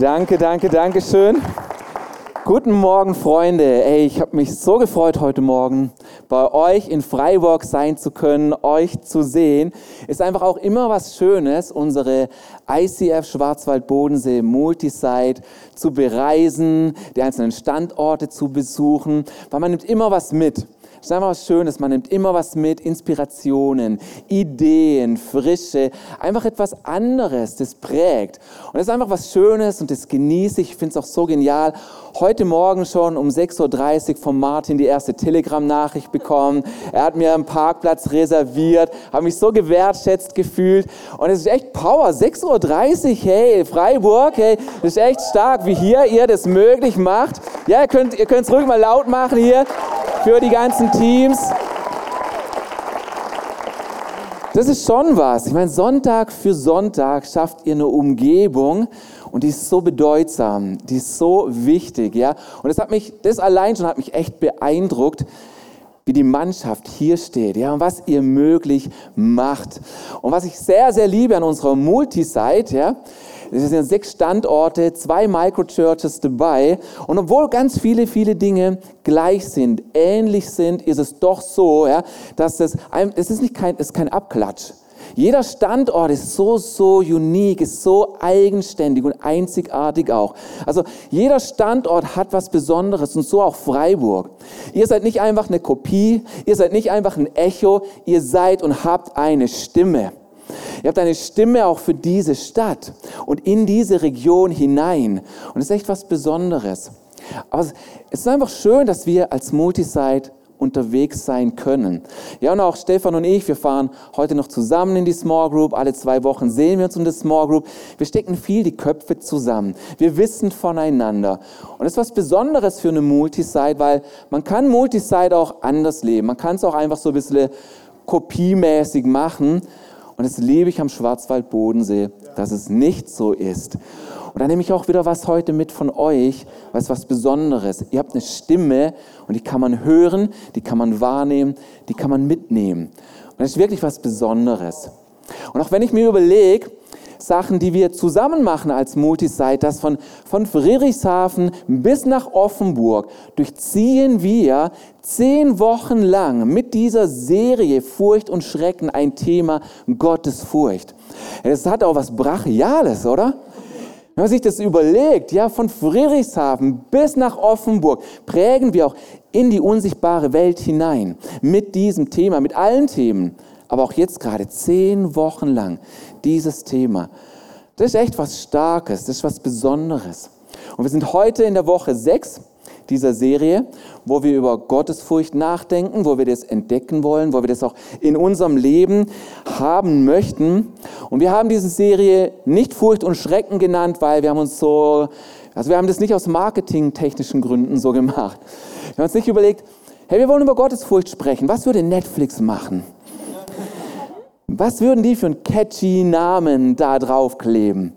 Danke, danke, danke schön. Guten Morgen, Freunde. Ey, ich habe mich so gefreut heute Morgen, bei euch in Freiburg sein zu können, euch zu sehen. Ist einfach auch immer was Schönes, unsere ICF Schwarzwald-Bodensee Multisite zu bereisen, die einzelnen Standorte zu besuchen, weil man nimmt immer was mit. Das ist einfach was Schönes. Man nimmt immer was mit, Inspirationen, Ideen, Frische, einfach etwas anderes, das prägt. Und das ist einfach was Schönes und das genieße ich. Ich finde es auch so genial. Heute Morgen schon um 6.30 Uhr von Martin die erste Telegram-Nachricht bekommen. Er hat mir einen Parkplatz reserviert, habe mich so gewertschätzt gefühlt. Und es ist echt Power. 6.30 Uhr, hey, Freiburg, hey, das ist echt stark, wie hier ihr das möglich macht. Ja, ihr könnt es ruhig mal laut machen hier für die ganzen Teams. Das ist schon was. Ich meine, Sonntag für Sonntag schafft ihr eine Umgebung und die ist so bedeutsam, die ist so wichtig, ja. Und das hat mich, das allein schon hat mich echt beeindruckt, wie die Mannschaft hier steht, ja, und was ihr möglich macht. Und was ich sehr, sehr liebe an unserer Multisite, ja, es sind sechs Standorte, zwei Microchurches dabei. Und obwohl ganz viele, viele Dinge gleich sind, ähnlich sind, ist es doch so, ja, dass es, es ist nicht kein, es ist kein Abklatsch. Jeder Standort ist so, so unique, ist so eigenständig und einzigartig auch. Also jeder Standort hat was Besonderes und so auch Freiburg. Ihr seid nicht einfach eine Kopie, ihr seid nicht einfach ein Echo, ihr seid und habt eine Stimme. Ihr habt eine Stimme auch für diese Stadt und in diese Region hinein. Und es ist echt was Besonderes. Aber es ist einfach schön, dass wir als Multisite unterwegs sein können. Ja, und auch Stefan und ich, wir fahren heute noch zusammen in die Small Group. Alle zwei Wochen sehen wir uns in der Small Group. Wir stecken viel die Köpfe zusammen. Wir wissen voneinander. Und das ist was Besonderes für eine Multisite, weil man kann Multisite auch anders leben. Man kann es auch einfach so ein bisschen kopiemäßig machen. Und das liebe ich am Schwarzwald-Bodensee, dass es nicht so ist. Und da nehme ich auch wieder was heute mit von euch, weil es was Besonderes. Ihr habt eine Stimme und die kann man hören, die kann man wahrnehmen, die kann man mitnehmen. Und das ist wirklich was Besonderes. Und auch wenn ich mir überlege, Sachen, die wir zusammen machen als Multisite, das von, von Friedrichshafen bis nach Offenburg durchziehen wir zehn Wochen lang mit dieser Serie Furcht und Schrecken ein Thema Gottes Furcht. Das hat auch was Brachiales, oder? Wenn man sich das überlegt, ja, von Friedrichshafen bis nach Offenburg prägen wir auch in die unsichtbare Welt hinein mit diesem Thema, mit allen Themen aber auch jetzt gerade zehn Wochen lang dieses Thema. Das ist echt was Starkes, das ist was Besonderes. Und wir sind heute in der Woche sechs dieser Serie, wo wir über Gottesfurcht nachdenken, wo wir das entdecken wollen, wo wir das auch in unserem Leben haben möchten. Und wir haben diese Serie nicht Furcht und Schrecken genannt, weil wir haben uns so, also wir haben das nicht aus marketingtechnischen Gründen so gemacht. Wir haben uns nicht überlegt, hey, wir wollen über Gottesfurcht sprechen. Was würde Netflix machen? Was würden die für einen catchy Namen da draufkleben?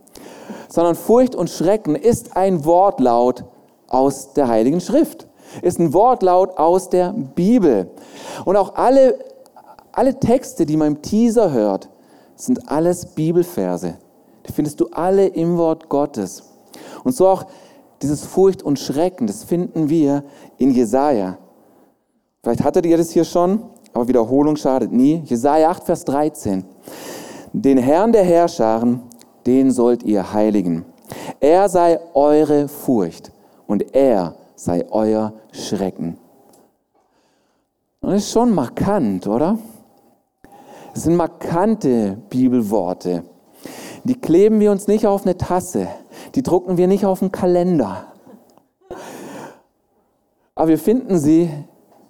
Sondern Furcht und Schrecken ist ein Wortlaut aus der Heiligen Schrift, ist ein Wortlaut aus der Bibel. Und auch alle, alle Texte, die man im Teaser hört, sind alles Bibelverse. Die findest du alle im Wort Gottes. Und so auch dieses Furcht und Schrecken, das finden wir in Jesaja. Vielleicht hattet ihr das hier schon. Aber Wiederholung schadet nie. Jesaja 8, Vers 13. Den Herrn der Herrscharen, den sollt ihr heiligen. Er sei eure Furcht und er sei euer Schrecken. Das ist schon markant, oder? Das sind markante Bibelworte. Die kleben wir uns nicht auf eine Tasse, die drucken wir nicht auf einen Kalender. Aber wir finden sie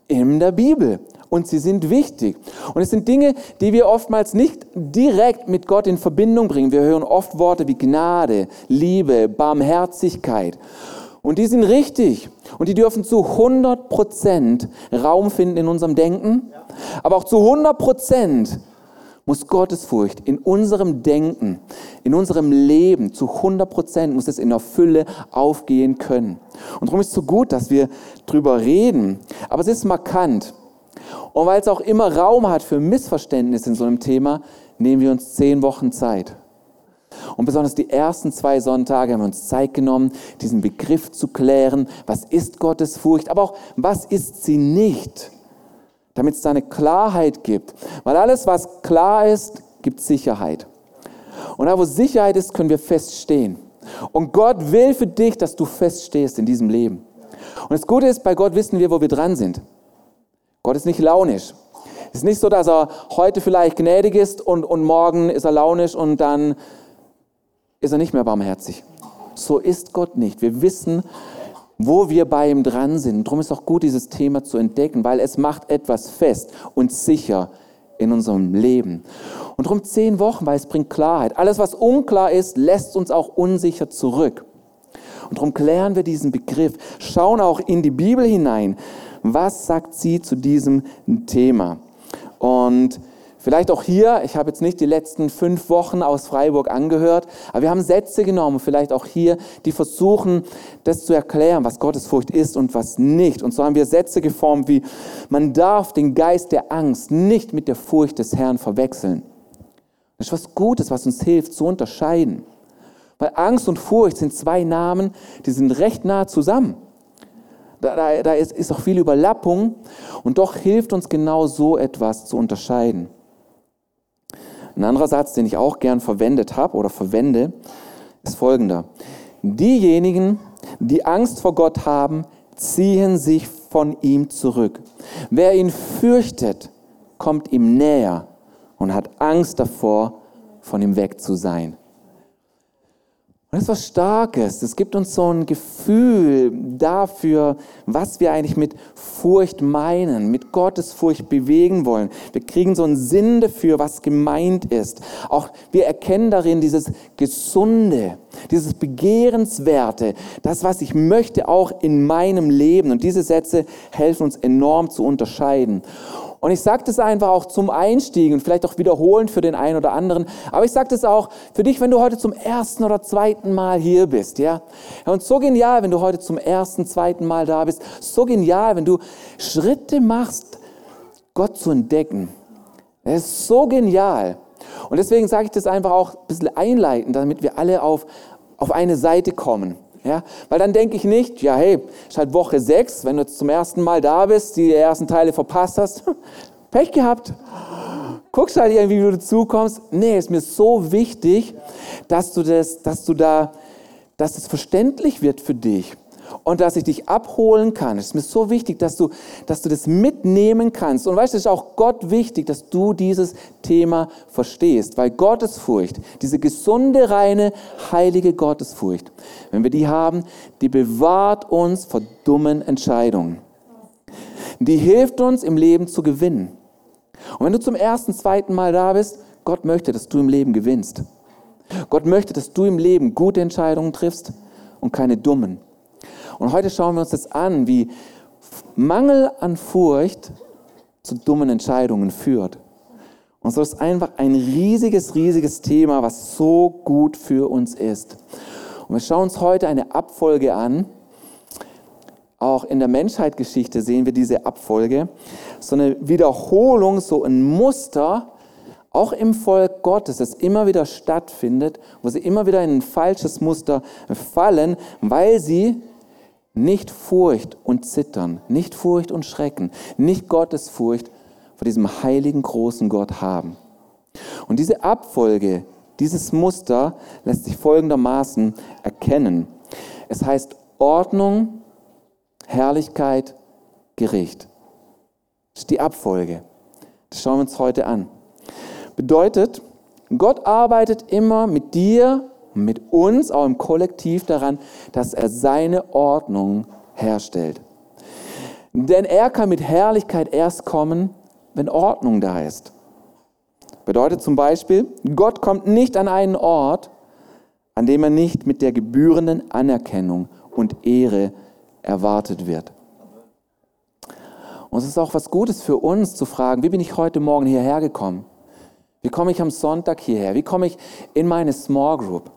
in der Bibel und sie sind wichtig. Und es sind Dinge, die wir oftmals nicht direkt mit Gott in Verbindung bringen. Wir hören oft Worte wie Gnade, Liebe, Barmherzigkeit. Und die sind richtig. Und die dürfen zu 100 Prozent Raum finden in unserem Denken. Aber auch zu 100 Prozent muss Gottesfurcht in unserem Denken, in unserem Leben zu 100 Prozent muss es in der Fülle aufgehen können. Und darum ist es so gut, dass wir drüber reden. Aber es ist markant. Und weil es auch immer Raum hat für Missverständnisse in so einem Thema, nehmen wir uns zehn Wochen Zeit. Und besonders die ersten zwei Sonntage haben wir uns Zeit genommen, diesen Begriff zu klären. Was ist Gottes Furcht? Aber auch, was ist sie nicht? Damit es da eine Klarheit gibt. Weil alles, was klar ist, gibt Sicherheit. Und da, wo Sicherheit ist, können wir feststehen. Und Gott will für dich, dass du feststehst in diesem Leben. Und das Gute ist, bei Gott wissen wir, wo wir dran sind. Gott ist nicht launisch. Es ist nicht so, dass er heute vielleicht gnädig ist und, und morgen ist er launisch und dann ist er nicht mehr barmherzig. So ist Gott nicht. Wir wissen, wo wir bei ihm dran sind. Darum ist auch gut, dieses Thema zu entdecken, weil es macht etwas fest und sicher in unserem Leben. Und darum zehn Wochen, weil es bringt Klarheit. Alles, was unklar ist, lässt uns auch unsicher zurück. Und darum klären wir diesen Begriff, schauen auch in die Bibel hinein. Was sagt sie zu diesem Thema? Und Vielleicht auch hier, ich habe jetzt nicht die letzten fünf Wochen aus Freiburg angehört, aber wir haben Sätze genommen, vielleicht auch hier, die versuchen, das zu erklären, was Gottesfurcht ist und was nicht. Und so haben wir Sätze geformt wie, man darf den Geist der Angst nicht mit der Furcht des Herrn verwechseln. Das ist was Gutes, was uns hilft zu unterscheiden. Weil Angst und Furcht sind zwei Namen, die sind recht nah zusammen. Da, da, ist, ist auch viel Überlappung und doch hilft uns genau so etwas zu unterscheiden. Ein anderer Satz, den ich auch gern verwendet habe oder verwende, ist folgender. Diejenigen, die Angst vor Gott haben, ziehen sich von ihm zurück. Wer ihn fürchtet, kommt ihm näher und hat Angst davor, von ihm weg zu sein. Und das ist was Starkes. Es gibt uns so ein Gefühl dafür, was wir eigentlich mit Furcht meinen, mit Gottes Furcht bewegen wollen. Wir kriegen so einen Sinn dafür, was gemeint ist. Auch wir erkennen darin dieses Gesunde, dieses Begehrenswerte, das, was ich möchte, auch in meinem Leben. Und diese Sätze helfen uns enorm zu unterscheiden. Und ich sage das einfach auch zum Einstieg und vielleicht auch wiederholend für den einen oder anderen. Aber ich sage das auch für dich, wenn du heute zum ersten oder zweiten Mal hier bist. Ja? Und so genial, wenn du heute zum ersten, zweiten Mal da bist. So genial, wenn du Schritte machst, Gott zu entdecken. Es ist so genial. Und deswegen sage ich das einfach auch ein bisschen einleitend, damit wir alle auf, auf eine Seite kommen. Ja, weil dann denke ich nicht, ja hey, ist halt Woche 6, wenn du zum ersten Mal da bist, die ersten Teile verpasst hast, Pech gehabt. Guckst halt irgendwie, wie du dazukommst. Nee, ist mir so wichtig, dass du das, dass du da, dass es verständlich wird für dich und dass ich dich abholen kann. Es ist mir so wichtig, dass du, dass du das mitnehmen kannst. Und weißt du, es ist auch Gott wichtig, dass du dieses Thema verstehst, weil Gottesfurcht, diese gesunde, reine, heilige Gottesfurcht, wenn wir die haben, die bewahrt uns vor dummen Entscheidungen. Die hilft uns im Leben zu gewinnen. Und wenn du zum ersten, zweiten Mal da bist, Gott möchte, dass du im Leben gewinnst. Gott möchte, dass du im Leben gute Entscheidungen triffst und keine dummen. Und heute schauen wir uns das an, wie Mangel an Furcht zu dummen Entscheidungen führt. Und so ist einfach ein riesiges, riesiges Thema, was so gut für uns ist. Und wir schauen uns heute eine Abfolge an. Auch in der Menschheitsgeschichte sehen wir diese Abfolge. So eine Wiederholung, so ein Muster, auch im Volk Gottes, das immer wieder stattfindet, wo sie immer wieder in ein falsches Muster fallen, weil sie nicht Furcht und Zittern, nicht Furcht und Schrecken, nicht Gottesfurcht vor diesem heiligen großen Gott haben. Und diese Abfolge, dieses Muster lässt sich folgendermaßen erkennen. Es heißt Ordnung, Herrlichkeit, Gericht. Das ist die Abfolge. Das schauen wir uns heute an. Bedeutet, Gott arbeitet immer mit dir mit uns, auch im Kollektiv daran, dass er seine Ordnung herstellt. Denn er kann mit Herrlichkeit erst kommen, wenn Ordnung da ist. Bedeutet zum Beispiel, Gott kommt nicht an einen Ort, an dem er nicht mit der gebührenden Anerkennung und Ehre erwartet wird. Und es ist auch was Gutes für uns zu fragen, wie bin ich heute Morgen hierher gekommen? Wie komme ich am Sonntag hierher? Wie komme ich in meine Small Group?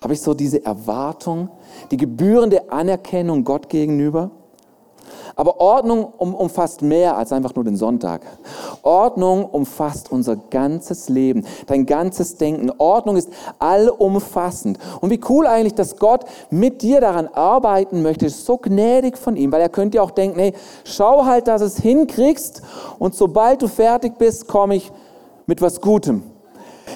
Habe ich so diese Erwartung, die gebührende Anerkennung Gott gegenüber? Aber Ordnung um, umfasst mehr als einfach nur den Sonntag. Ordnung umfasst unser ganzes Leben, dein ganzes Denken. Ordnung ist allumfassend. Und wie cool eigentlich, dass Gott mit dir daran arbeiten möchte, ist so gnädig von ihm, weil er könnte ja auch denken, hey, schau halt, dass es hinkriegst und sobald du fertig bist, komme ich mit was Gutem.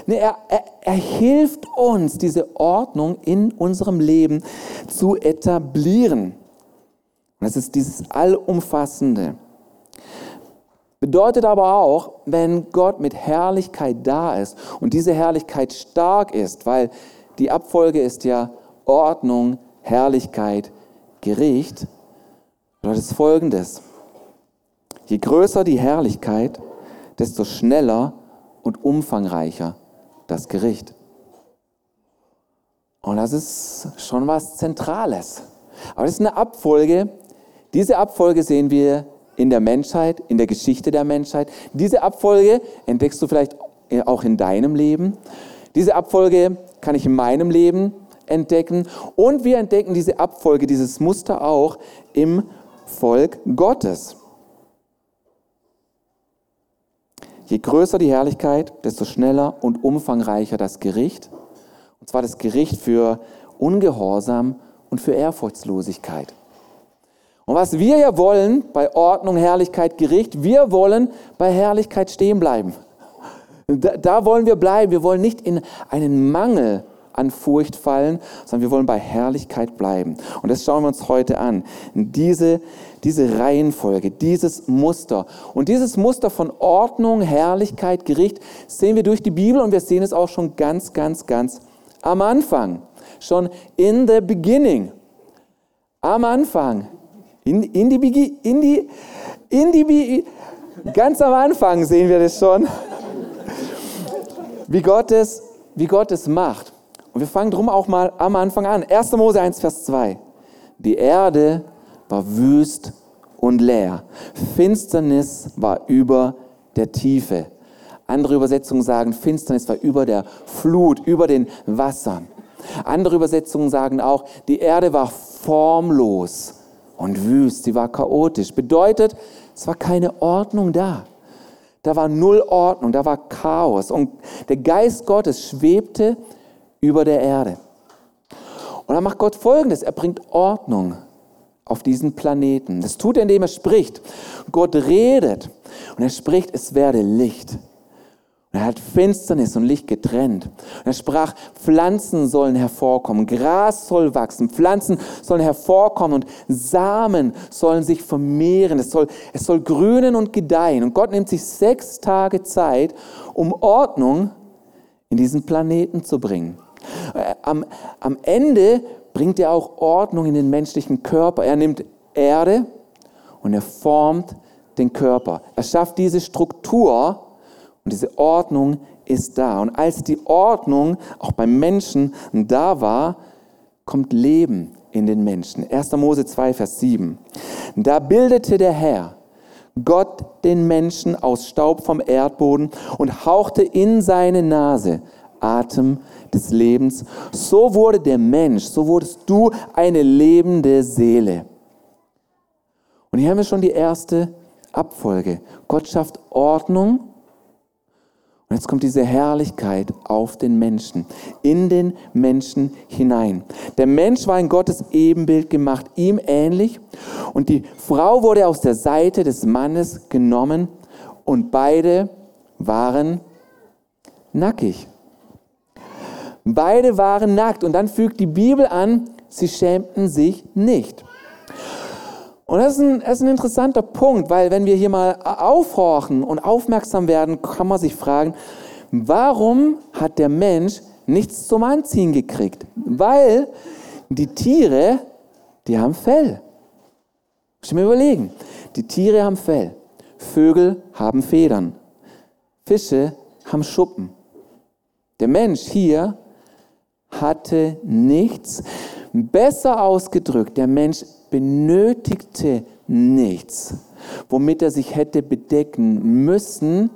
Er, er, er hilft uns, diese Ordnung in unserem Leben zu etablieren. Das ist dieses Allumfassende. Bedeutet aber auch, wenn Gott mit Herrlichkeit da ist und diese Herrlichkeit stark ist, weil die Abfolge ist ja Ordnung, Herrlichkeit, Gericht, bedeutet es folgendes. Je größer die Herrlichkeit, desto schneller und umfangreicher das Gericht. Und das ist schon was Zentrales. Aber das ist eine Abfolge. Diese Abfolge sehen wir in der Menschheit, in der Geschichte der Menschheit. Diese Abfolge entdeckst du vielleicht auch in deinem Leben. Diese Abfolge kann ich in meinem Leben entdecken. Und wir entdecken diese Abfolge, dieses Muster auch im Volk Gottes. Je größer die Herrlichkeit, desto schneller und umfangreicher das Gericht. Und zwar das Gericht für Ungehorsam und für Ehrfurchtslosigkeit. Und was wir ja wollen bei Ordnung, Herrlichkeit, Gericht, wir wollen bei Herrlichkeit stehen bleiben. Da, da wollen wir bleiben. Wir wollen nicht in einen Mangel an Furcht fallen, sondern wir wollen bei Herrlichkeit bleiben. Und das schauen wir uns heute an. Diese, diese Reihenfolge, dieses Muster. Und dieses Muster von Ordnung, Herrlichkeit, Gericht sehen wir durch die Bibel und wir sehen es auch schon ganz, ganz, ganz am Anfang. Schon in the beginning. Am Anfang. In, in die, in die, in die, ganz am Anfang sehen wir das schon. Wie Gott es, wie Gott es macht. Und wir fangen drum auch mal am Anfang an. 1. Mose 1, Vers 2. Die Erde war wüst und leer. Finsternis war über der Tiefe. Andere Übersetzungen sagen, Finsternis war über der Flut, über den Wassern. Andere Übersetzungen sagen auch, die Erde war formlos und wüst, sie war chaotisch. Bedeutet, es war keine Ordnung da. Da war null Ordnung, da war Chaos. Und der Geist Gottes schwebte über der Erde. Und dann macht Gott Folgendes, er bringt Ordnung auf diesen Planeten. Das tut er, indem er spricht. Gott redet und er spricht, es werde Licht. Und er hat Finsternis und Licht getrennt. Und er sprach, Pflanzen sollen hervorkommen, Gras soll wachsen, Pflanzen sollen hervorkommen und Samen sollen sich vermehren. Es soll, es soll grünen und gedeihen. Und Gott nimmt sich sechs Tage Zeit, um Ordnung in diesen Planeten zu bringen. Äh, am, am Ende bringt er auch Ordnung in den menschlichen Körper. Er nimmt Erde und er formt den Körper. Er schafft diese Struktur und diese Ordnung ist da. Und als die Ordnung auch beim Menschen da war, kommt Leben in den Menschen. 1. Mose 2, Vers 7. Da bildete der Herr Gott den Menschen aus Staub vom Erdboden und hauchte in seine Nase Atem des Lebens. So wurde der Mensch, so wurdest du eine lebende Seele. Und hier haben wir schon die erste Abfolge. Gott schafft Ordnung. Und jetzt kommt diese Herrlichkeit auf den Menschen, in den Menschen hinein. Der Mensch war in Gottes Ebenbild gemacht, ihm ähnlich. Und die Frau wurde aus der Seite des Mannes genommen und beide waren nackig. Beide waren nackt. Und dann fügt die Bibel an, sie schämten sich nicht. Und das ist, ein, das ist ein interessanter Punkt, weil wenn wir hier mal aufhorchen und aufmerksam werden, kann man sich fragen, warum hat der Mensch nichts zum Anziehen gekriegt? Weil die Tiere, die haben Fell. Muss ich mir überlegen. Die Tiere haben Fell. Vögel haben Federn. Fische haben Schuppen. Der Mensch hier hatte nichts. Besser ausgedrückt, der Mensch benötigte nichts, womit er sich hätte bedecken müssen,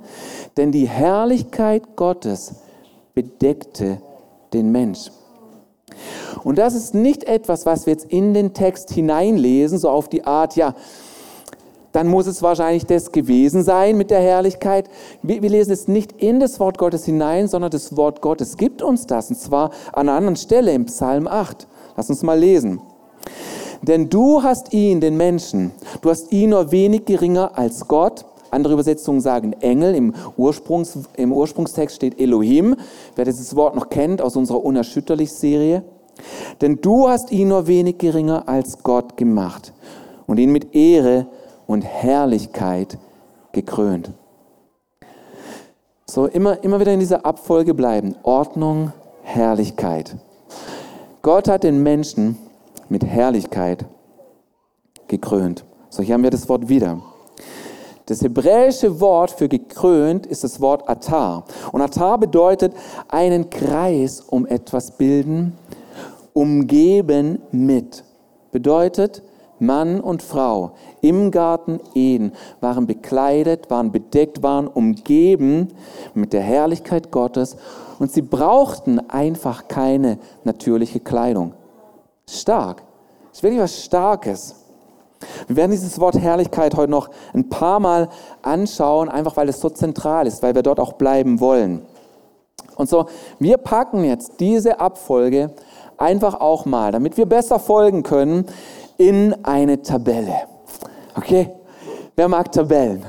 denn die Herrlichkeit Gottes bedeckte den Mensch. Und das ist nicht etwas, was wir jetzt in den Text hineinlesen, so auf die Art, ja, dann muss es wahrscheinlich das gewesen sein mit der Herrlichkeit. Wir, wir, lesen es nicht in das Wort Gottes hinein, sondern das Wort Gottes gibt uns das, und zwar an einer anderen Stelle im Psalm 8. Lass uns mal lesen. Denn du hast ihn, den Menschen, du hast ihn nur wenig geringer als Gott. Andere Übersetzungen sagen Engel. Im, Ursprungs, Im Ursprungstext steht Elohim. Wer dieses Wort noch kennt aus unserer Unerschütterlich-Serie. Denn du hast ihn nur wenig geringer als Gott gemacht und ihn mit Ehre und Herrlichkeit gekrönt. So immer, immer wieder in dieser Abfolge bleiben. Ordnung, Herrlichkeit. Gott hat den Menschen mit Herrlichkeit gekrönt. So, hier haben wir das Wort wieder. Das hebräische Wort für gekrönt ist das Wort Atar. Und Atar bedeutet einen Kreis um etwas bilden, umgeben mit. Bedeutet, Mann und Frau im Garten Eden waren bekleidet, waren bedeckt, waren umgeben mit der Herrlichkeit Gottes und sie brauchten einfach keine natürliche Kleidung. Stark. Das ist wirklich was Starkes. Wir werden dieses Wort Herrlichkeit heute noch ein paar Mal anschauen, einfach weil es so zentral ist, weil wir dort auch bleiben wollen. Und so, wir packen jetzt diese Abfolge einfach auch mal, damit wir besser folgen können, in eine Tabelle. Okay? Wer mag Tabellen?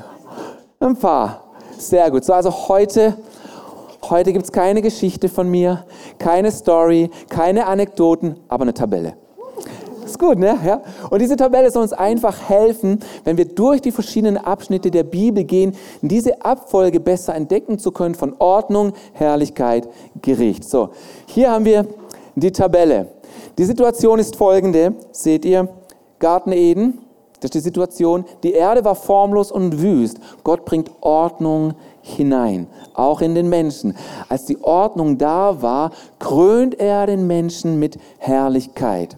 Ein paar. Sehr gut. So, also heute, heute gibt es keine Geschichte von mir, keine Story, keine Anekdoten, aber eine Tabelle. Ist gut, ne? Ja? Und diese Tabelle soll uns einfach helfen, wenn wir durch die verschiedenen Abschnitte der Bibel gehen, diese Abfolge besser entdecken zu können von Ordnung, Herrlichkeit, Gericht. So, hier haben wir die Tabelle. Die Situation ist folgende, seht ihr, Garten Eden, das ist die Situation, die Erde war formlos und wüst. Gott bringt Ordnung hinein, auch in den Menschen. Als die Ordnung da war, krönt er den Menschen mit Herrlichkeit.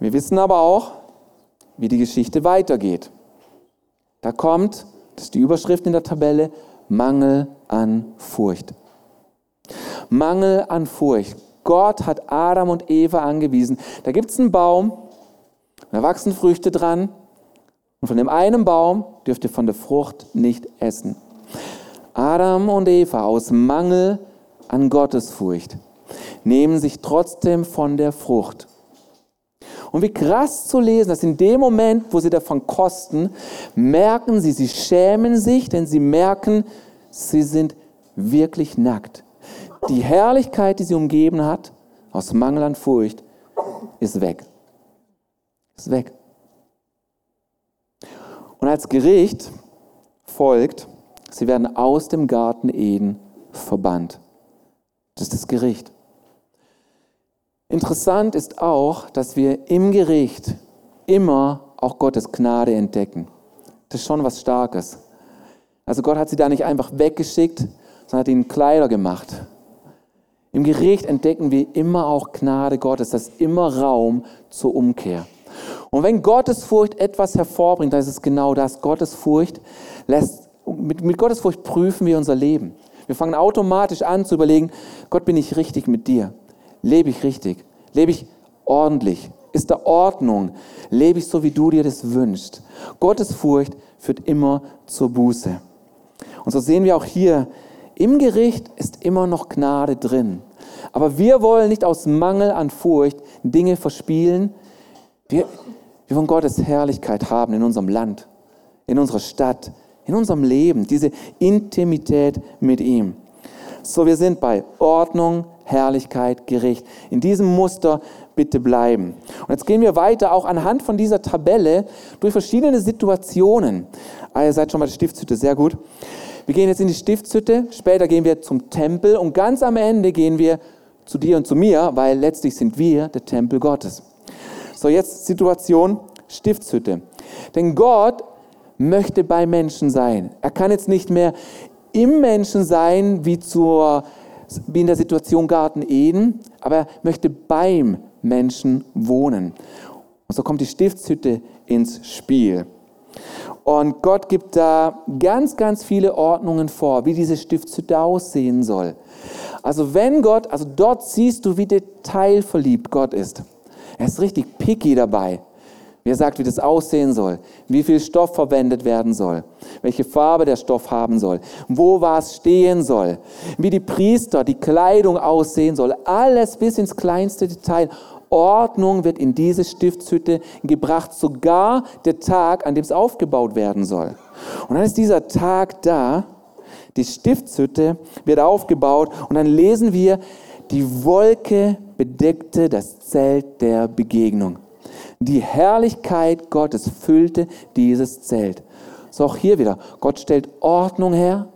Wir wissen aber auch, wie die Geschichte weitergeht. Da kommt, das ist die Überschrift in der Tabelle, Mangel an Furcht. Mangel an Furcht. Gott hat Adam und Eva angewiesen. Da gibt es einen Baum, da wachsen Früchte dran und von dem einen Baum dürft ihr von der Frucht nicht essen. Adam und Eva aus Mangel an Gottesfurcht nehmen sich trotzdem von der Frucht. Und wie krass zu lesen, dass in dem Moment, wo sie davon kosten, merken sie, sie schämen sich, denn sie merken, sie sind wirklich nackt. Die Herrlichkeit, die sie umgeben hat, aus Mangel an Furcht, ist weg. Ist weg. Und als Gericht folgt, sie werden aus dem Garten Eden verbannt. Das ist das Gericht. Interessant ist auch, dass wir im Gericht immer auch Gottes Gnade entdecken. Das ist schon was Starkes. Also Gott hat sie da nicht einfach weggeschickt, sondern hat ihnen Kleider gemacht. Im Gericht entdecken wir immer auch Gnade Gottes, das ist immer Raum zur Umkehr. Und wenn Gottesfurcht etwas hervorbringt, dann ist es genau das. Gottesfurcht lässt, mit, mit Gottesfurcht prüfen wir unser Leben. Wir fangen automatisch an zu überlegen, Gott, bin ich richtig mit dir? Lebe ich richtig? Lebe ich ordentlich? Ist da Ordnung? Lebe ich so, wie du dir das wünschst? Gottesfurcht führt immer zur Buße. Und so sehen wir auch hier, im Gericht ist immer noch Gnade drin. Aber wir wollen nicht aus Mangel an Furcht Dinge verspielen, wir, wir wollen Gottes Herrlichkeit haben in unserem Land, in unserer Stadt, in unserem Leben, diese Intimität mit ihm. So, wir sind bei Ordnung, Herrlichkeit, Gericht. In diesem Muster bitte bleiben. Und jetzt gehen wir weiter, auch anhand von dieser Tabelle, durch verschiedene Situationen. Ah, ihr seid schon bei der Stiftshütte, sehr gut. Wir gehen jetzt in die Stiftshütte, später gehen wir zum Tempel und ganz am Ende gehen wir zu dir und zu mir, weil letztlich sind wir der Tempel Gottes. So, jetzt Situation Stiftshütte. Denn Gott möchte bei Menschen sein. Er kann jetzt nicht mehr im Menschen sein, wie, zur, wie in der Situation Garten Eden, aber er möchte beim Menschen wohnen. Und so kommt die Stiftshütte ins Spiel. Und Gott gibt da ganz, ganz viele Ordnungen vor, wie diese Stiftshütte aussehen soll. Also wenn Gott, also dort siehst du, wie detailverliebt Gott ist. Er ist richtig picky dabei. Wie er sagt, wie das aussehen soll, wie viel Stoff verwendet werden soll, welche Farbe der Stoff haben soll, wo was stehen soll, wie die Priester die Kleidung aussehen soll, alles bis ins kleinste Detail. Ordnung wird in diese Stiftshütte gebracht, sogar der Tag, an dem es aufgebaut werden soll. Und dann ist dieser Tag da, die Stiftshütte wird aufgebaut. Und dann lesen wir, die Wolke bedeckte das Zelt der Begegnung. Die Herrlichkeit Gottes füllte dieses Zelt. So auch hier wieder. Gott stellt Ordnung her.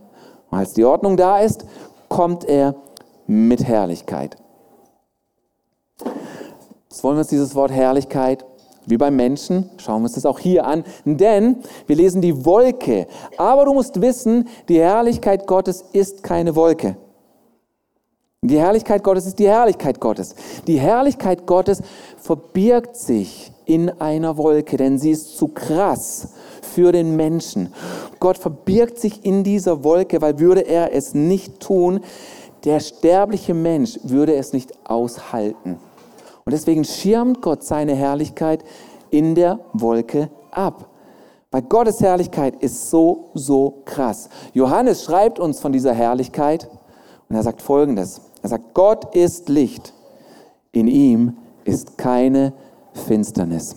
Als die Ordnung da ist, kommt er mit Herrlichkeit. Jetzt wollen wir uns dieses Wort Herrlichkeit wie beim Menschen, schauen wir uns das auch hier an, denn wir lesen die Wolke. Aber du musst wissen, die Herrlichkeit Gottes ist keine Wolke. Die Herrlichkeit Gottes ist die Herrlichkeit Gottes. Die Herrlichkeit Gottes verbirgt sich in einer Wolke, denn sie ist zu krass für den Menschen. Gott verbirgt sich in dieser Wolke, weil würde er es nicht tun, der sterbliche Mensch würde es nicht aushalten. Und deswegen schirmt Gott seine Herrlichkeit in der Wolke ab. Weil Gottes Herrlichkeit ist so, so krass. Johannes schreibt uns von dieser Herrlichkeit und er sagt folgendes. Er sagt, Gott ist Licht. In ihm ist keine Finsternis.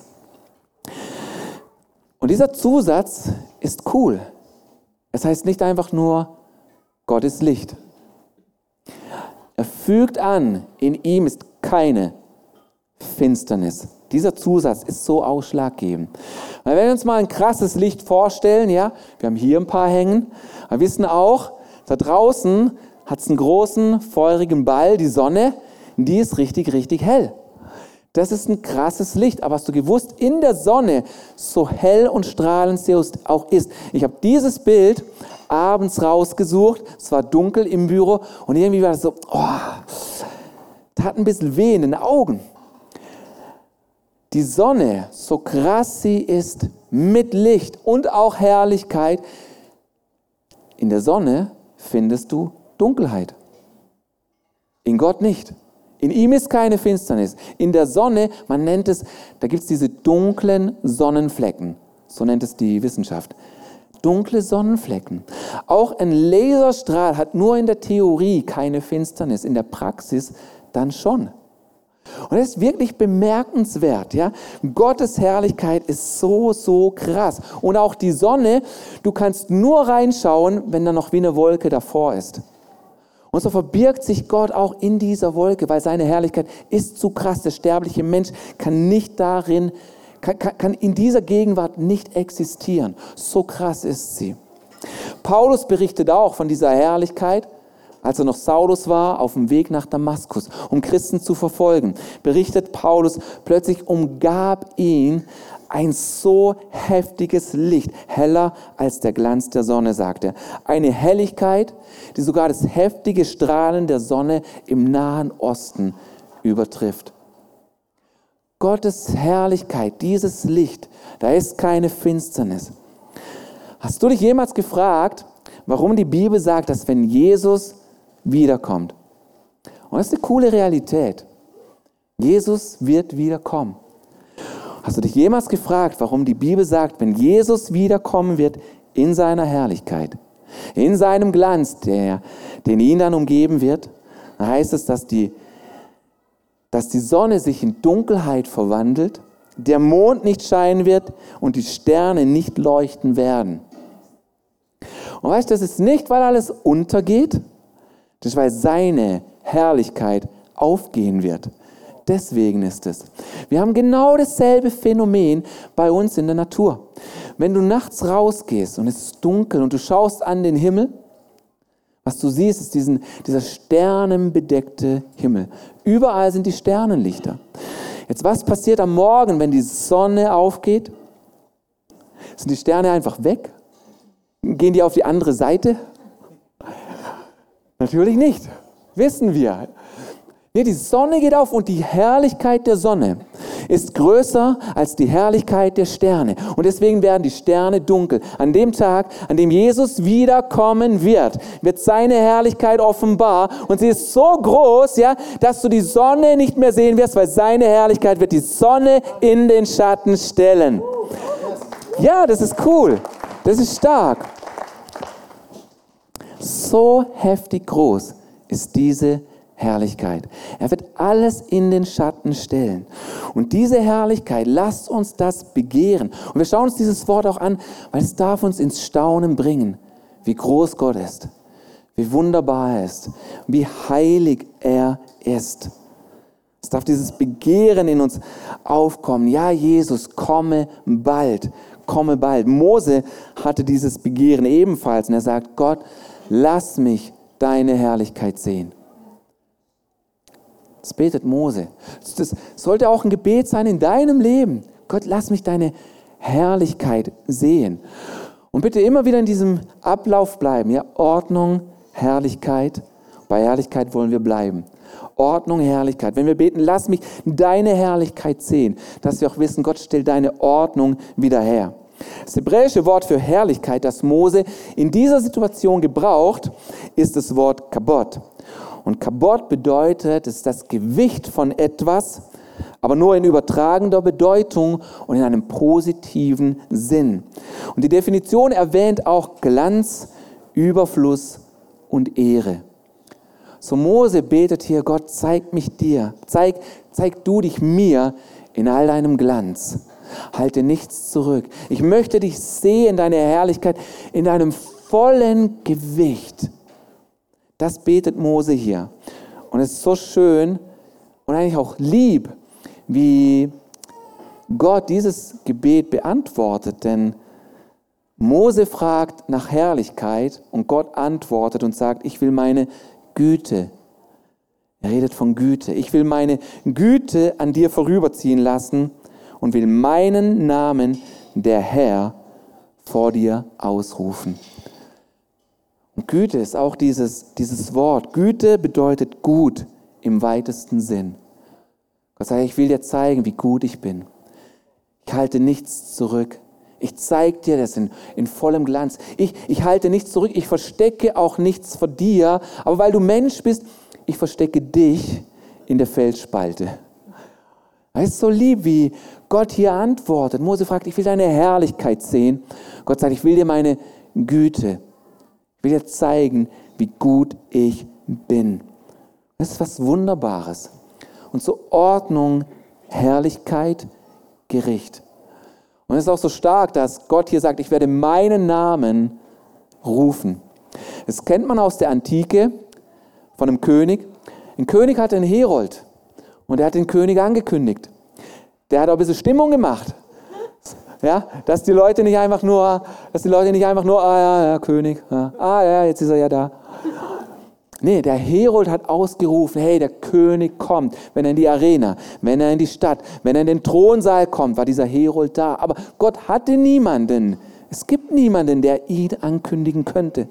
Und dieser Zusatz ist cool. Es heißt nicht einfach nur, Gott ist Licht. Er fügt an, in ihm ist keine Finsternis. Dieser Zusatz ist so ausschlaggebend. Weil wenn wir uns mal ein krasses Licht vorstellen, ja, wir haben hier ein paar hängen, wir wissen auch, da draußen hat es einen großen, feurigen Ball, die Sonne, die ist richtig, richtig hell. Das ist ein krasses Licht. Aber hast du gewusst, in der Sonne, so hell und strahlend sie auch ist. Ich habe dieses Bild abends rausgesucht. Es war dunkel im Büro und irgendwie war das so, oh, da hat ein bisschen weh in den Augen. Die Sonne, so krass sie ist, mit Licht und auch Herrlichkeit, in der Sonne findest du Dunkelheit. In Gott nicht. In ihm ist keine Finsternis. In der Sonne, man nennt es, da gibt es diese dunklen Sonnenflecken. So nennt es die Wissenschaft. Dunkle Sonnenflecken. Auch ein Laserstrahl hat nur in der Theorie keine Finsternis, in der Praxis dann schon. Und das ist wirklich bemerkenswert, ja. Gottes Herrlichkeit ist so, so krass. Und auch die Sonne, du kannst nur reinschauen, wenn da noch wie eine Wolke davor ist. Und so verbirgt sich Gott auch in dieser Wolke, weil seine Herrlichkeit ist zu krass. Der sterbliche Mensch kann nicht darin, kann, kann, in dieser Gegenwart nicht existieren. So krass ist sie. Paulus berichtet auch von dieser Herrlichkeit, als er noch Saulus war, auf dem Weg nach Damaskus, um Christen zu verfolgen. Berichtet Paulus, plötzlich umgab ihn ein so heftiges Licht, heller als der Glanz der Sonne, sagt er. Eine Helligkeit, die sogar das heftige Strahlen der Sonne im Nahen Osten übertrifft. Gottes Herrlichkeit, dieses Licht, da ist keine Finsternis. Hast du dich jemals gefragt, warum die Bibel sagt, dass wenn Jesus wiederkommt? Und das ist eine coole Realität. Jesus wird wiederkommen. Hast du dich jemals gefragt, warum die Bibel sagt, wenn Jesus wiederkommen wird in seiner Herrlichkeit, in seinem Glanz, der, den ihn dann umgeben wird, dann heißt es, dass die, dass die Sonne sich in Dunkelheit verwandelt, der Mond nicht scheinen wird und die Sterne nicht leuchten werden. Und weißt du, das ist nicht, weil alles untergeht, das ist, weil seine Herrlichkeit aufgehen wird. Deswegen ist es. Wir haben genau dasselbe Phänomen bei uns in der Natur. Wenn du nachts rausgehst und es ist dunkel und du schaust an den Himmel, was du siehst, ist diesen, dieser sternenbedeckte Himmel. Überall sind die Sternenlichter. Jetzt, was passiert am Morgen, wenn die Sonne aufgeht? Sind die Sterne einfach weg? Gehen die auf die andere Seite? Natürlich nicht. Wissen wir. Nee, die Sonne geht auf und die Herrlichkeit der Sonne, ist größer als die Herrlichkeit der Sterne. Und deswegen werden die Sterne dunkel. An dem Tag, an dem Jesus wiederkommen wird, wird seine Herrlichkeit offenbar. Und sie ist so groß, ja, dass du die Sonne nicht mehr sehen wirst, weil seine Herrlichkeit wird die Sonne in den Schatten stellen. Ja, das ist cool. Das ist stark. So heftig groß ist diese Herrlichkeit. Er wird alles in den Schatten stellen. Und diese Herrlichkeit, lasst uns das begehren. Und wir schauen uns dieses Wort auch an, weil es darf uns ins Staunen bringen, wie groß Gott ist, wie wunderbar er ist, wie heilig er ist. Es darf dieses Begehren in uns aufkommen. Ja, Jesus, komme bald, komme bald. Mose hatte dieses Begehren ebenfalls und er sagt, Gott, lass mich deine Herrlichkeit sehen. Das betet Mose. Das sollte auch ein Gebet sein in deinem Leben. Gott, lass mich deine Herrlichkeit sehen. Und bitte immer wieder in diesem Ablauf bleiben. Ja, Ordnung, Herrlichkeit. Bei Herrlichkeit wollen wir bleiben. Ordnung, Herrlichkeit. Wenn wir beten, lass mich deine Herrlichkeit sehen, dass wir auch wissen, Gott stellt deine Ordnung wieder her. Das hebräische Wort für Herrlichkeit, das Mose in dieser Situation gebraucht, ist das Wort Kabot. Und Kabot bedeutet, es ist das Gewicht von etwas, aber nur in übertragender Bedeutung und in einem positiven Sinn. Und die Definition erwähnt auch Glanz, Überfluss und Ehre. So Mose betet hier, Gott, zeig mich dir, zeig, zeig du dich mir in all deinem Glanz. Halte nichts zurück. Ich möchte dich sehen, in deiner Herrlichkeit, in deinem vollen Gewicht. Das betet Mose hier. Und es ist so schön und eigentlich auch lieb, wie Gott dieses Gebet beantwortet. Denn Mose fragt nach Herrlichkeit und Gott antwortet und sagt, ich will meine Güte. Er redet von Güte. Ich will meine Güte an dir vorüberziehen lassen und will meinen Namen, der Herr, vor dir ausrufen. Und Güte ist auch dieses, dieses Wort. Güte bedeutet gut im weitesten Sinn. Gott sagt, ich will dir zeigen, wie gut ich bin. Ich halte nichts zurück. Ich zeige dir das in, in vollem Glanz. Ich, ich halte nichts zurück. Ich verstecke auch nichts vor dir. Aber weil du Mensch bist, ich verstecke dich in der Felsspalte. Es ist so lieb, wie Gott hier antwortet. Mose fragt, ich will deine Herrlichkeit sehen. Gott sagt, ich will dir meine Güte will dir zeigen, wie gut ich bin. Das ist was Wunderbares. Und so Ordnung, Herrlichkeit, Gericht. Und es ist auch so stark, dass Gott hier sagt, ich werde meinen Namen rufen. Das kennt man aus der Antike von einem König. Ein König hatte einen Herold und er hat den König angekündigt. Der hat auch ein bisschen Stimmung gemacht. Ja, dass die Leute nicht einfach nur, dass die Leute nicht einfach nur, ah ja, ja König, ja, ah ja, jetzt ist er ja da. Nee, der Herold hat ausgerufen, hey, der König kommt, wenn er in die Arena, wenn er in die Stadt, wenn er in den Thronsaal kommt, war dieser Herold da. Aber Gott hatte niemanden. Es gibt niemanden, der ihn ankündigen könnte.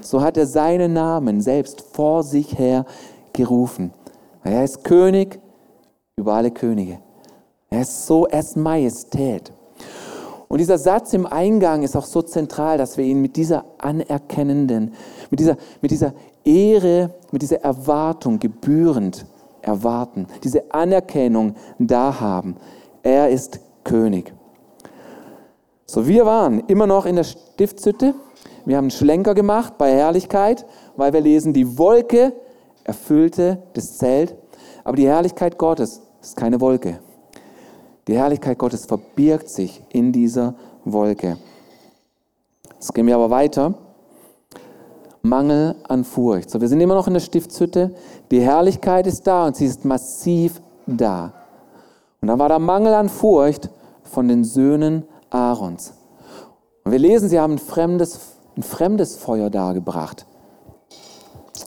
So hat er seinen Namen selbst vor sich her gerufen. Er ist König über alle Könige. Er ist so, er ist Majestät. Und dieser Satz im Eingang ist auch so zentral, dass wir ihn mit dieser anerkennenden, mit dieser, mit dieser Ehre, mit dieser Erwartung gebührend erwarten, diese Anerkennung da haben. Er ist König. So, wir waren immer noch in der Stiftshütte. Wir haben einen Schlenker gemacht bei Herrlichkeit, weil wir lesen, die Wolke erfüllte das Zelt. Aber die Herrlichkeit Gottes ist keine Wolke. Die Herrlichkeit Gottes verbirgt sich in dieser Wolke. Jetzt gehen wir aber weiter. Mangel an Furcht. So, wir sind immer noch in der Stiftshütte. Die Herrlichkeit ist da und sie ist massiv da. Und dann war da Mangel an Furcht von den Söhnen Aarons. Und wir lesen, sie haben ein fremdes, ein fremdes Feuer dargebracht.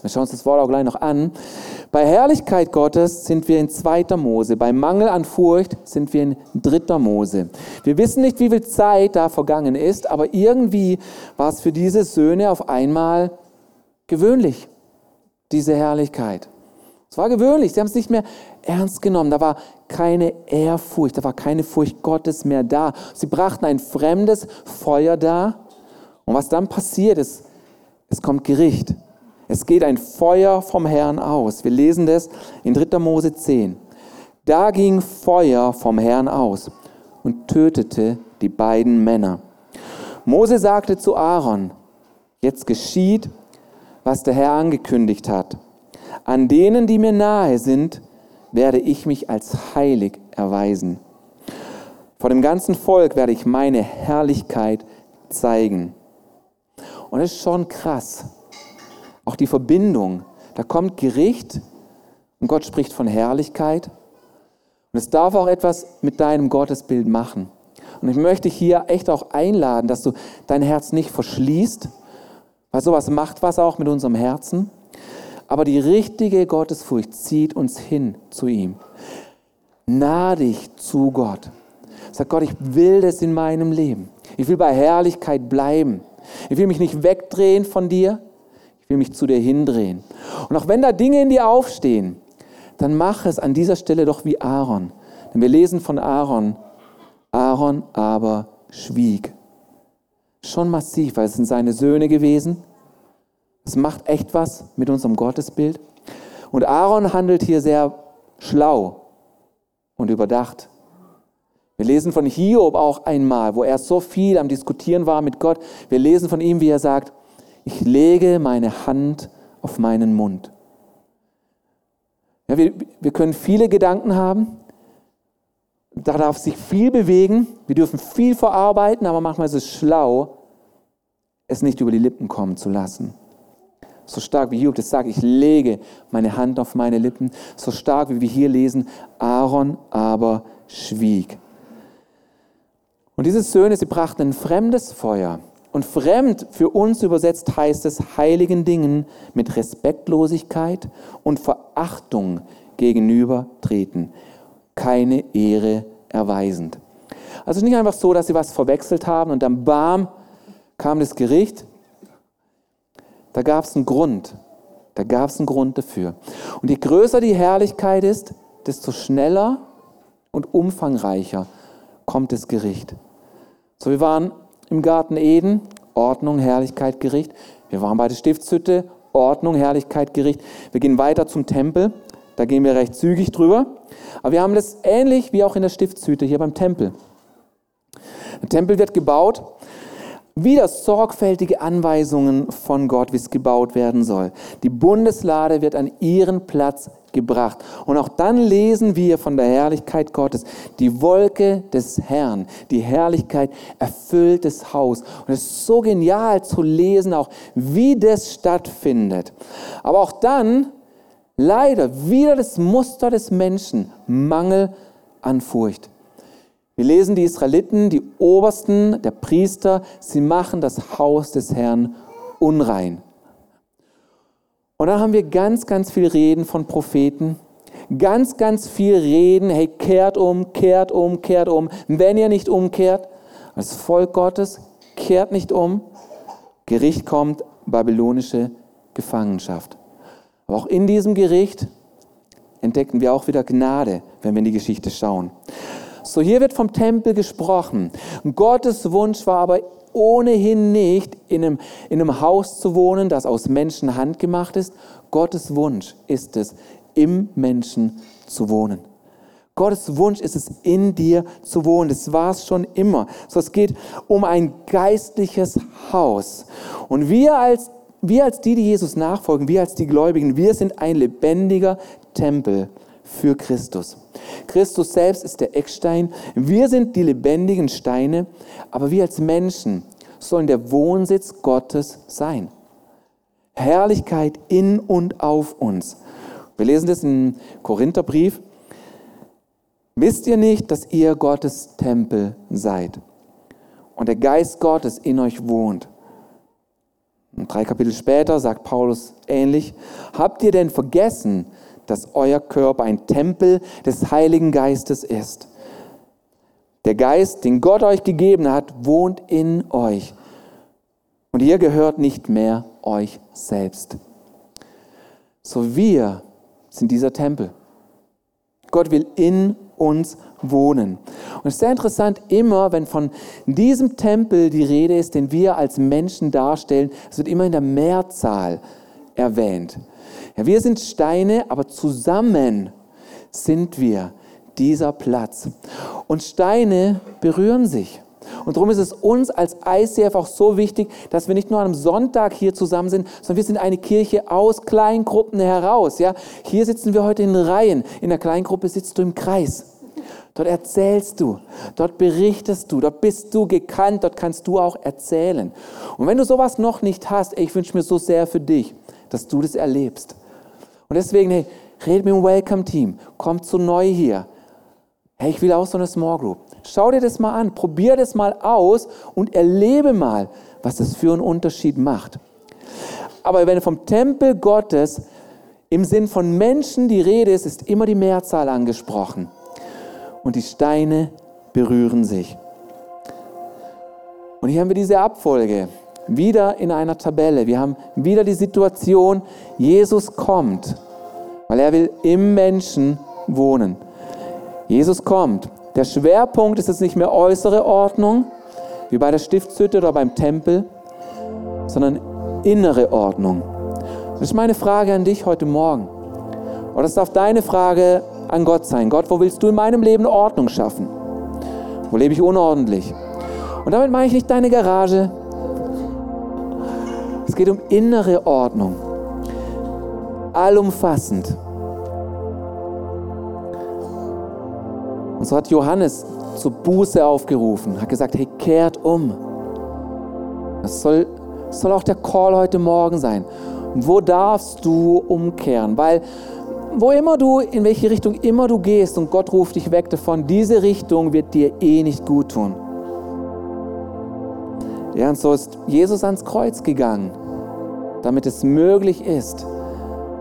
Wir schauen uns das Wort auch gleich noch an. Bei Herrlichkeit Gottes sind wir in zweiter Mose. Bei Mangel an Furcht sind wir in dritter Mose. Wir wissen nicht, wie viel Zeit da vergangen ist, aber irgendwie war es für diese Söhne auf einmal gewöhnlich, diese Herrlichkeit. Es war gewöhnlich, sie haben es nicht mehr ernst genommen. Da war keine Ehrfurcht, da war keine Furcht Gottes mehr da. Sie brachten ein fremdes Feuer dar. Und was dann passiert ist, es kommt Gericht. Es geht ein Feuer vom Herrn aus. Wir lesen das in 3. Mose 10. Da ging Feuer vom Herrn aus und tötete die beiden Männer. Mose sagte zu Aaron, jetzt geschieht, was der Herr angekündigt hat. An denen, die mir nahe sind, werde ich mich als heilig erweisen. Vor dem ganzen Volk werde ich meine Herrlichkeit zeigen. Und es ist schon krass. Auch die Verbindung. Da kommt Gericht und Gott spricht von Herrlichkeit. Und es darf auch etwas mit deinem Gottesbild machen. Und ich möchte hier echt auch einladen, dass du dein Herz nicht verschließt, weil sowas macht was auch mit unserem Herzen. Aber die richtige Gottesfurcht zieht uns hin zu ihm. Nah dich zu Gott. Sag Gott, ich will das in meinem Leben. Ich will bei Herrlichkeit bleiben. Ich will mich nicht wegdrehen von dir. Ich will mich zu dir hindrehen. Und auch wenn da Dinge in dir aufstehen, dann mach es an dieser Stelle doch wie Aaron. Denn wir lesen von Aaron. Aaron aber schwieg. Schon massiv, weil es sind seine Söhne gewesen. Es macht echt was mit unserem Gottesbild. Und Aaron handelt hier sehr schlau und überdacht. Wir lesen von Hiob auch einmal, wo er so viel am Diskutieren war mit Gott. Wir lesen von ihm, wie er sagt, ich lege meine Hand auf meinen Mund. Ja, wir, wir können viele Gedanken haben, da darf sich viel bewegen, wir dürfen viel verarbeiten, aber manchmal ist es schlau, es nicht über die Lippen kommen zu lassen so stark wie Hiob das sagt, ich lege meine Hand auf meine Lippen, so stark wie wir hier lesen, Aaron aber schwieg. Und diese Söhne, sie brachten ein fremdes Feuer. Und fremd für uns übersetzt heißt es heiligen Dingen mit Respektlosigkeit und Verachtung gegenübertreten, keine Ehre erweisend. Also nicht einfach so, dass sie was verwechselt haben und dann bam, kam das Gericht da gab es einen Grund. Da gab es einen Grund dafür. Und je größer die Herrlichkeit ist, desto schneller und umfangreicher kommt das Gericht. So, wir waren im Garten Eden, Ordnung, Herrlichkeit, Gericht. Wir waren bei der Stiftshütte, Ordnung, Herrlichkeit, Gericht. Wir gehen weiter zum Tempel, da gehen wir recht zügig drüber. Aber wir haben das ähnlich wie auch in der Stiftshütte hier beim Tempel. Der Tempel wird gebaut wieder sorgfältige Anweisungen von Gott, wie es gebaut werden soll. Die Bundeslade wird an ihren Platz gebracht. Und auch dann lesen wir von der Herrlichkeit Gottes. Die Wolke des Herrn, die Herrlichkeit erfüllt das Haus. Und es ist so genial zu lesen, auch wie das stattfindet. Aber auch dann leider wieder das Muster des Menschen, Mangel an Furcht. Wir lesen die Israeliten, die Obersten, der Priester, sie machen das Haus des Herrn unrein. Und dann haben wir ganz, ganz viel Reden von Propheten, ganz, ganz viel Reden, hey, kehrt um, kehrt um, kehrt um. Wenn ihr nicht umkehrt, als Volk Gottes, kehrt nicht um, Gericht kommt, babylonische Gefangenschaft. Aber auch in diesem Gericht entdecken wir auch wieder Gnade, wenn wir in die Geschichte schauen. So, hier wird vom Tempel gesprochen. Gottes Wunsch war aber ohnehin nicht, in einem, in einem Haus zu wohnen, das aus Menschenhand gemacht ist. Gottes Wunsch ist es, im Menschen zu wohnen. Gottes Wunsch ist es, in dir zu wohnen. Das war es schon immer. So, es geht um ein geistliches Haus. Und wir als, wir als die, die Jesus nachfolgen, wir als die Gläubigen, wir sind ein lebendiger Tempel für Christus. Christus selbst ist der Eckstein. Wir sind die lebendigen Steine, aber wir als Menschen sollen der Wohnsitz Gottes sein. Herrlichkeit in und auf uns. Wir lesen das im Korintherbrief. Wisst ihr nicht, dass ihr Gottes Tempel seid und der Geist Gottes in euch wohnt? Und drei Kapitel später sagt Paulus ähnlich. Habt ihr denn vergessen, dass euer Körper ein Tempel des Heiligen Geistes ist. Der Geist, den Gott euch gegeben hat, wohnt in euch. Und ihr gehört nicht mehr euch selbst. So wir sind dieser Tempel. Gott will in uns wohnen. Und es ist sehr interessant, immer wenn von diesem Tempel die Rede ist, den wir als Menschen darstellen, es wird immer in der Mehrzahl erwähnt. Ja, wir sind Steine, aber zusammen sind wir dieser Platz. Und Steine berühren sich. Und darum ist es uns als ICF auch so wichtig, dass wir nicht nur am Sonntag hier zusammen sind, sondern wir sind eine Kirche aus Kleingruppen heraus. Ja? Hier sitzen wir heute in Reihen. In der Kleingruppe sitzt du im Kreis. Dort erzählst du, dort berichtest du, dort bist du gekannt, dort kannst du auch erzählen. Und wenn du sowas noch nicht hast, ich wünsche mir so sehr für dich, dass du das erlebst. Und deswegen, hey, red mit dem Welcome-Team, komm zu neu hier. Hey, ich will auch so eine Small Group. Schau dir das mal an, probier das mal aus und erlebe mal, was das für einen Unterschied macht. Aber wenn vom Tempel Gottes im Sinn von Menschen die Rede ist, ist immer die Mehrzahl angesprochen und die Steine berühren sich. Und hier haben wir diese Abfolge wieder in einer Tabelle. Wir haben wieder die Situation, Jesus kommt, weil er will im Menschen wohnen. Jesus kommt. Der Schwerpunkt ist jetzt nicht mehr äußere Ordnung, wie bei der Stiftshütte oder beim Tempel, sondern innere Ordnung. Das ist meine Frage an dich heute Morgen. Oder das darf deine Frage an Gott sein. Gott, wo willst du in meinem Leben Ordnung schaffen? Wo lebe ich unordentlich? Und damit meine ich nicht deine Garage. Es geht um innere Ordnung. Allumfassend. Und so hat Johannes zur Buße aufgerufen, hat gesagt, hey, kehrt um. Das soll, das soll auch der Call heute Morgen sein. Wo darfst du umkehren? Weil wo immer du, in welche Richtung immer du gehst und Gott ruft dich weg davon, diese Richtung wird dir eh nicht gut tun. Ja, und so ist Jesus ans Kreuz gegangen, damit es möglich ist,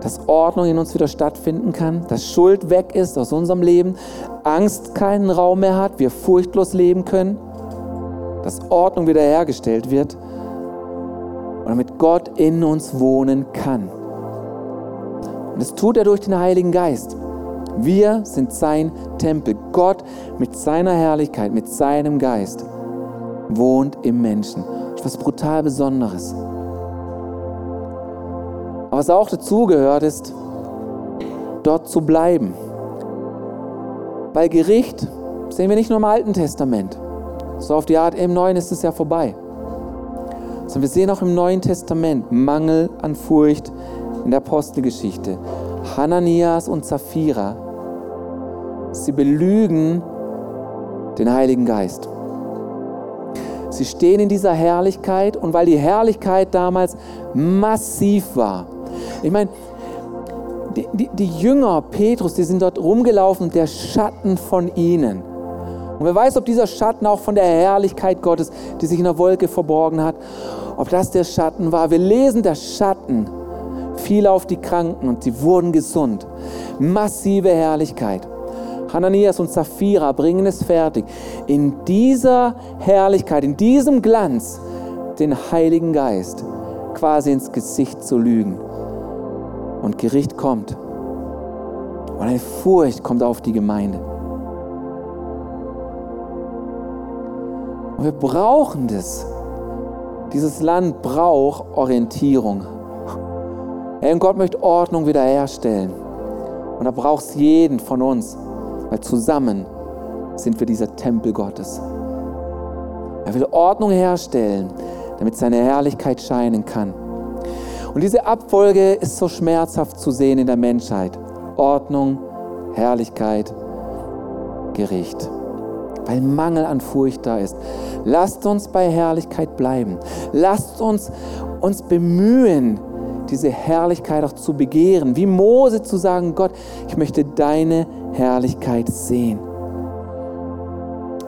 dass Ordnung in uns wieder stattfinden kann, dass Schuld weg ist aus unserem Leben, Angst keinen Raum mehr hat, wir furchtlos leben können, dass Ordnung wiederhergestellt wird und damit Gott in uns wohnen kann. Und das tut er durch den Heiligen Geist. Wir sind sein Tempel. Gott mit seiner Herrlichkeit, mit seinem Geist wohnt im Menschen. Das ist was brutal Besonderes. Aber was auch dazu gehört, ist, dort zu bleiben. Weil Gericht sehen wir nicht nur im Alten Testament. So auf die Art, im Neuen ist es ja vorbei. Sondern wir sehen auch im Neuen Testament Mangel an Furcht, in der Apostelgeschichte. Hananias und Sapphira, sie belügen den Heiligen Geist. Sie stehen in dieser Herrlichkeit und weil die Herrlichkeit damals massiv war. Ich meine, die, die, die, Jünger Petrus, die sind dort rumgelaufen, der Schatten von ihnen. Und wer weiß, ob dieser Schatten auch von der Herrlichkeit Gottes, die sich in der Wolke verborgen hat, ob das der Schatten war. Wir lesen, der Schatten fiel auf die Kranken und sie wurden gesund. Massive Herrlichkeit. Hananias und Sapphira bringen es fertig, in dieser Herrlichkeit, in diesem Glanz, den Heiligen Geist quasi ins Gesicht zu lügen. Und Gericht kommt. Und eine Furcht kommt auf die Gemeinde. Und wir brauchen das. Dieses Land braucht Orientierung. Hey, und Gott möchte Ordnung wiederherstellen. Und da braucht es jeden von uns, weil zusammen sind wir dieser Tempel Gottes. Er will Ordnung herstellen, damit seine Herrlichkeit scheinen kann. Und diese Abfolge ist so schmerzhaft zu sehen in der Menschheit. Ordnung, Herrlichkeit, Gericht. Weil Mangel an Furcht da ist. Lasst uns bei Herrlichkeit bleiben. Lasst uns uns bemühen, diese Herrlichkeit auch zu begehren. Wie Mose zu sagen, Gott, ich möchte deine Herrlichkeit sehen.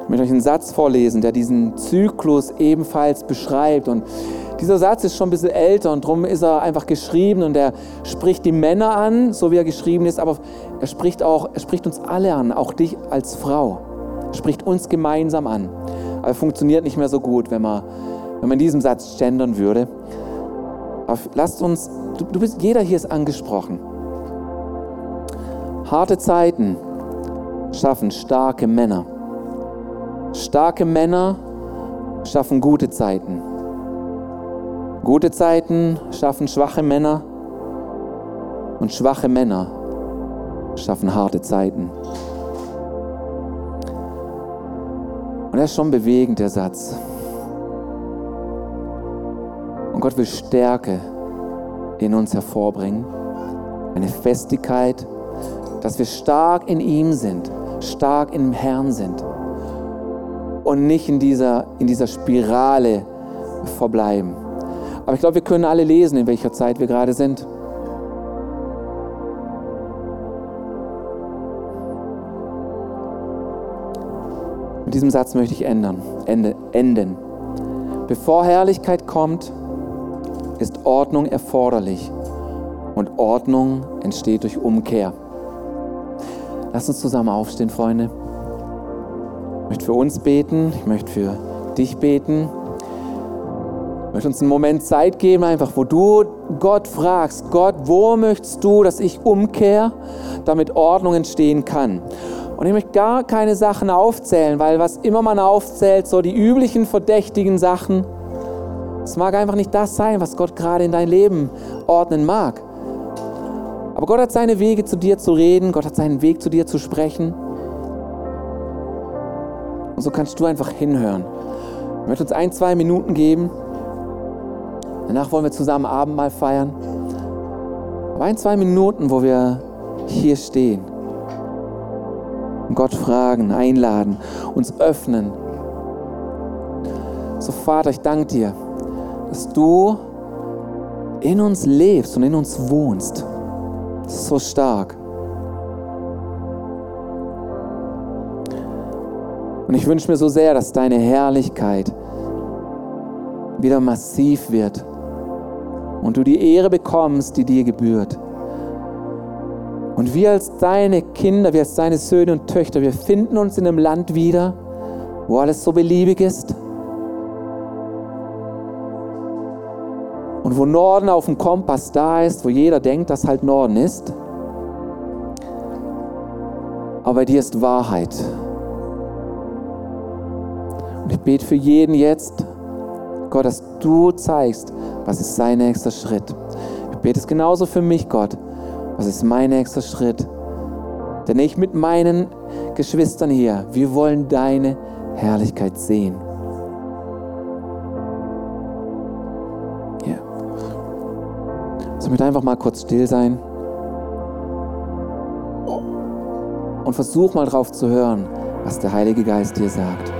Ich möchte euch einen Satz vorlesen, der diesen Zyklus ebenfalls beschreibt. Und dieser Satz ist schon ein bisschen älter und darum ist er einfach geschrieben und er spricht die Männer an, so wie er geschrieben ist, aber er spricht auch, er spricht uns alle an, auch dich als Frau. Er spricht uns gemeinsam an. Aber er funktioniert nicht mehr so gut, wenn man, wenn man in diesem Satz gendern würde. Aber lasst uns, du, du bist, jeder hier ist angesprochen. Harte Zeiten schaffen starke Männer. Starke Männer schaffen gute Zeiten. Gute Zeiten schaffen schwache Männer und schwache Männer schaffen harte Zeiten. Und er ist schon bewegend, der Satz. Und Gott will Stärke in uns hervorbringen, eine Festigkeit, dass wir stark in ihm sind, stark im Herrn sind und nicht in dieser, in dieser Spirale verbleiben. Aber ich glaube, wir können alle lesen, in welcher Zeit wir gerade sind. Mit diesem Satz möchte ich ändern, ende, enden. Bevor Herrlichkeit kommt, ist Ordnung erforderlich. Und Ordnung entsteht durch Umkehr. Lass uns zusammen aufstehen, Freunde. Ich möchte für uns beten, ich möchte für dich beten. Ich möchte uns einen Moment Zeit geben, einfach wo du Gott fragst, Gott, wo möchtest du, dass ich umkehre, damit Ordnung entstehen kann? Und ich möchte gar keine Sachen aufzählen, weil was immer man aufzählt, so die üblichen verdächtigen Sachen, es mag einfach nicht das sein, was Gott gerade in dein Leben ordnen mag. Aber Gott hat seine Wege zu dir zu reden, Gott hat seinen Weg zu dir zu sprechen. Und so kannst du einfach hinhören. Ich möchte uns ein, zwei Minuten geben. Danach wollen wir zusammen Abendmahl feiern. Aber ein, zwei Minuten, wo wir hier stehen und Gott fragen, einladen, uns öffnen. So Vater, ich danke dir, dass du in uns lebst und in uns wohnst. So stark. Und ich wünsche mir so sehr, dass deine Herrlichkeit wieder massiv wird und du die Ehre bekommst, die dir gebührt. Und wir als deine Kinder, wir als deine Söhne und Töchter, wir finden uns in einem Land wieder, wo alles so beliebig ist. Und wo Norden auf dem Kompass da ist, wo jeder denkt, dass halt Norden ist. Aber bei dir ist Wahrheit. Und ich bete für jeden jetzt, Gott, dass du zeigst, was ist sein nächster Schritt. Ich bete es genauso für mich, Gott was ist mein nächster Schritt? Denn ich mit meinen Geschwistern hier, wir wollen deine Herrlichkeit sehen. So mit einfach mal kurz still sein. Und versuch mal drauf zu hören, was der Heilige Geist dir sagt.